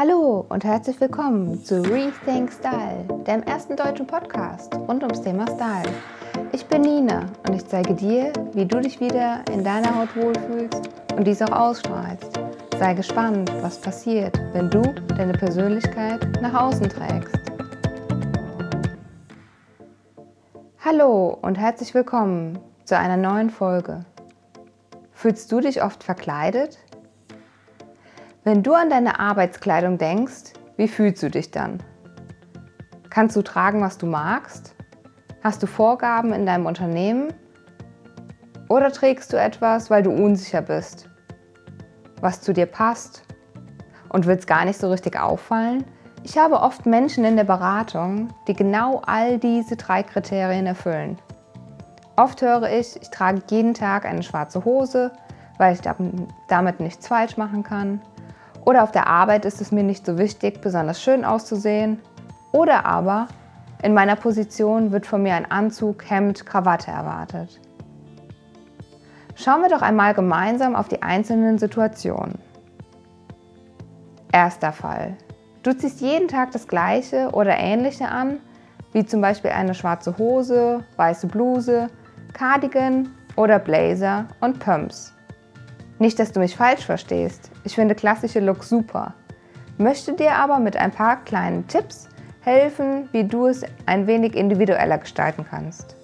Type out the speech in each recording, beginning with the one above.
Hallo und herzlich willkommen zu Rethink Style, dem ersten deutschen Podcast rund ums Thema Style. Ich bin Nina und ich zeige dir, wie du dich wieder in deiner Haut wohlfühlst und dies auch ausstrahlst. Sei gespannt, was passiert, wenn du deine Persönlichkeit nach außen trägst. Hallo und herzlich willkommen zu einer neuen Folge. Fühlst du dich oft verkleidet? Wenn du an deine Arbeitskleidung denkst, wie fühlst du dich dann? Kannst du tragen, was du magst? Hast du Vorgaben in deinem Unternehmen? Oder trägst du etwas, weil du unsicher bist? Was zu dir passt? Und willst gar nicht so richtig auffallen? Ich habe oft Menschen in der Beratung, die genau all diese drei Kriterien erfüllen. Oft höre ich, ich trage jeden Tag eine schwarze Hose, weil ich damit nichts falsch machen kann. Oder auf der Arbeit ist es mir nicht so wichtig, besonders schön auszusehen. Oder aber in meiner Position wird von mir ein Anzug, Hemd, Krawatte erwartet. Schauen wir doch einmal gemeinsam auf die einzelnen Situationen. Erster Fall. Du ziehst jeden Tag das gleiche oder ähnliche an, wie zum Beispiel eine schwarze Hose, weiße Bluse, Cardigan oder Blazer und Pumps. Nicht, dass du mich falsch verstehst. Ich finde klassische Looks super. Möchte dir aber mit ein paar kleinen Tipps helfen, wie du es ein wenig individueller gestalten kannst.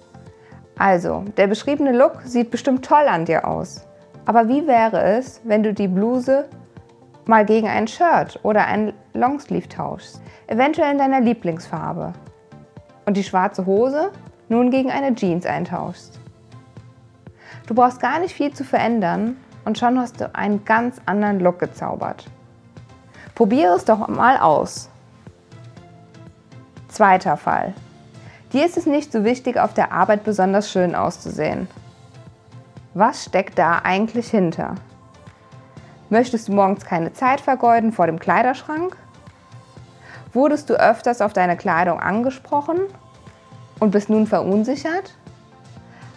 Also, der beschriebene Look sieht bestimmt toll an dir aus. Aber wie wäre es, wenn du die Bluse mal gegen ein Shirt oder ein Longsleeve tauschst? Eventuell in deiner Lieblingsfarbe. Und die schwarze Hose nun gegen eine Jeans eintauschst. Du brauchst gar nicht viel zu verändern und schon hast du einen ganz anderen Look gezaubert. Probiere es doch mal aus. Zweiter Fall. Dir ist es nicht so wichtig, auf der Arbeit besonders schön auszusehen. Was steckt da eigentlich hinter? Möchtest du morgens keine Zeit vergeuden vor dem Kleiderschrank? Wurdest du öfters auf deine Kleidung angesprochen und bist nun verunsichert?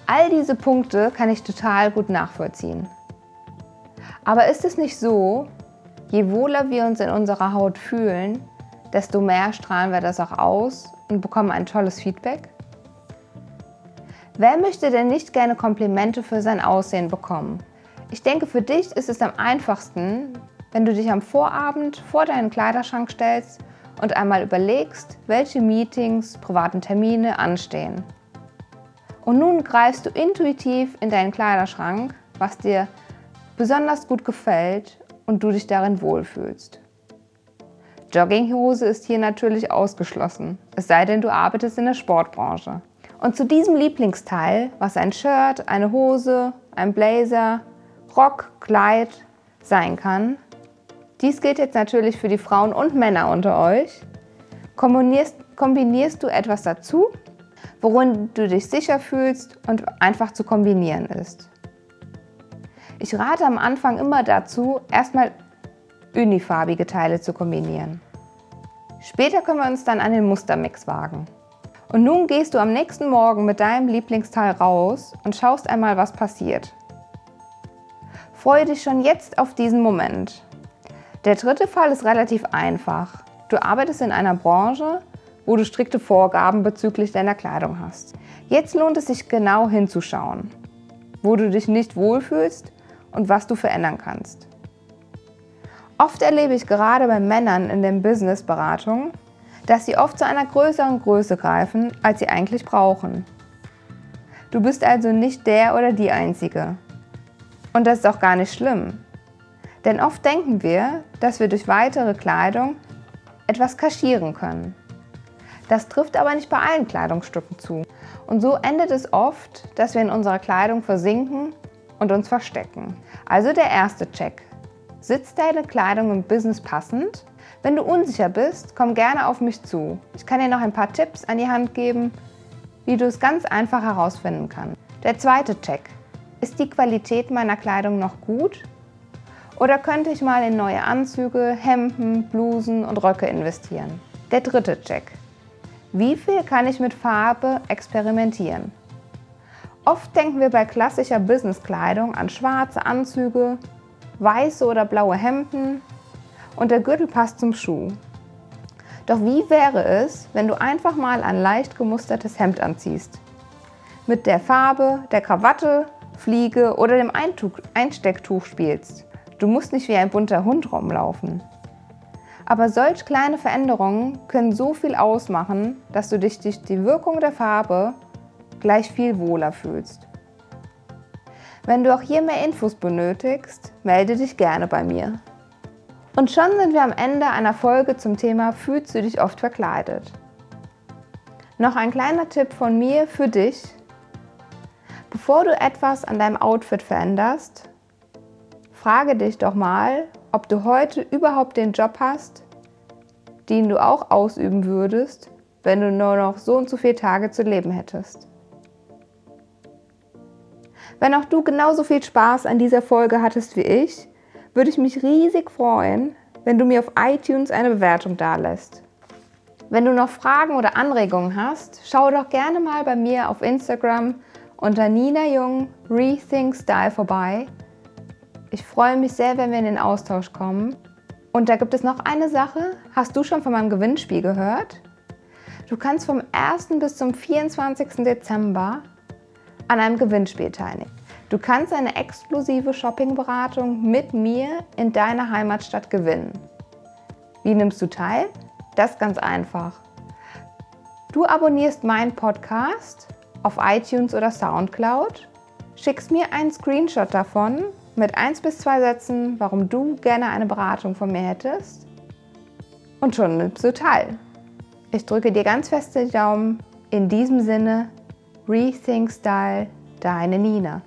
All diese Punkte kann ich total gut nachvollziehen. Aber ist es nicht so, je wohler wir uns in unserer Haut fühlen, desto mehr strahlen wir das auch aus und bekommen ein tolles Feedback? Wer möchte denn nicht gerne Komplimente für sein Aussehen bekommen? Ich denke, für dich ist es am einfachsten, wenn du dich am Vorabend vor deinen Kleiderschrank stellst und einmal überlegst, welche Meetings, privaten Termine anstehen. Und nun greifst du intuitiv in deinen Kleiderschrank, was dir besonders gut gefällt und du dich darin wohlfühlst. Jogginghose ist hier natürlich ausgeschlossen, es sei denn, du arbeitest in der Sportbranche. Und zu diesem Lieblingsteil, was ein Shirt, eine Hose, ein Blazer, Rock, Kleid sein kann, dies gilt jetzt natürlich für die Frauen und Männer unter euch, kombinierst, kombinierst du etwas dazu, worin du dich sicher fühlst und einfach zu kombinieren ist. Ich rate am Anfang immer dazu, erstmal unifarbige Teile zu kombinieren. Später können wir uns dann an den Mustermix wagen. Und nun gehst du am nächsten Morgen mit deinem Lieblingsteil raus und schaust einmal, was passiert. Freue dich schon jetzt auf diesen Moment. Der dritte Fall ist relativ einfach. Du arbeitest in einer Branche, wo du strikte Vorgaben bezüglich deiner Kleidung hast. Jetzt lohnt es sich genau hinzuschauen. Wo du dich nicht wohlfühlst, und was du verändern kannst. Oft erlebe ich gerade bei Männern in den Businessberatungen, dass sie oft zu einer größeren Größe greifen, als sie eigentlich brauchen. Du bist also nicht der oder die Einzige. Und das ist auch gar nicht schlimm. Denn oft denken wir, dass wir durch weitere Kleidung etwas kaschieren können. Das trifft aber nicht bei allen Kleidungsstücken zu. Und so endet es oft, dass wir in unserer Kleidung versinken und uns verstecken. Also der erste Check. Sitzt deine Kleidung im Business passend? Wenn du unsicher bist, komm gerne auf mich zu. Ich kann dir noch ein paar Tipps an die Hand geben, wie du es ganz einfach herausfinden kannst. Der zweite Check. Ist die Qualität meiner Kleidung noch gut? Oder könnte ich mal in neue Anzüge, Hemden, Blusen und Röcke investieren? Der dritte Check. Wie viel kann ich mit Farbe experimentieren? Oft denken wir bei klassischer Businesskleidung an schwarze Anzüge, weiße oder blaue Hemden und der Gürtel passt zum Schuh. Doch wie wäre es, wenn du einfach mal ein leicht gemustertes Hemd anziehst? Mit der Farbe, der Krawatte, Fliege oder dem Einstecktuch spielst. Du musst nicht wie ein bunter Hund rumlaufen. Aber solch kleine Veränderungen können so viel ausmachen, dass du dich durch die Wirkung der Farbe gleich viel wohler fühlst. Wenn du auch hier mehr Infos benötigst, melde dich gerne bei mir. Und schon sind wir am Ende einer Folge zum Thema Fühlst du dich oft verkleidet? Noch ein kleiner Tipp von mir für dich. Bevor du etwas an deinem Outfit veränderst, frage dich doch mal, ob du heute überhaupt den Job hast, den du auch ausüben würdest, wenn du nur noch so und so viele Tage zu leben hättest. Wenn auch du genauso viel Spaß an dieser Folge hattest wie ich, würde ich mich riesig freuen, wenn du mir auf iTunes eine Bewertung dalässt. Wenn du noch Fragen oder Anregungen hast, schau doch gerne mal bei mir auf Instagram unter Nina Jung Rethink Style vorbei. Ich freue mich sehr, wenn wir in den Austausch kommen. Und da gibt es noch eine Sache. Hast du schon von meinem Gewinnspiel gehört? Du kannst vom 1. bis zum 24. Dezember an einem Gewinnspiel teilnehmen. Du kannst eine exklusive Shoppingberatung mit mir in deiner Heimatstadt gewinnen. Wie nimmst du teil? Das ganz einfach. Du abonnierst meinen Podcast auf iTunes oder SoundCloud, schickst mir einen Screenshot davon mit 1 bis 2 Sätzen, warum du gerne eine Beratung von mir hättest und schon nimmst du teil. Ich drücke dir ganz fest die Daumen. In diesem Sinne, Rethink Style, deine Nina.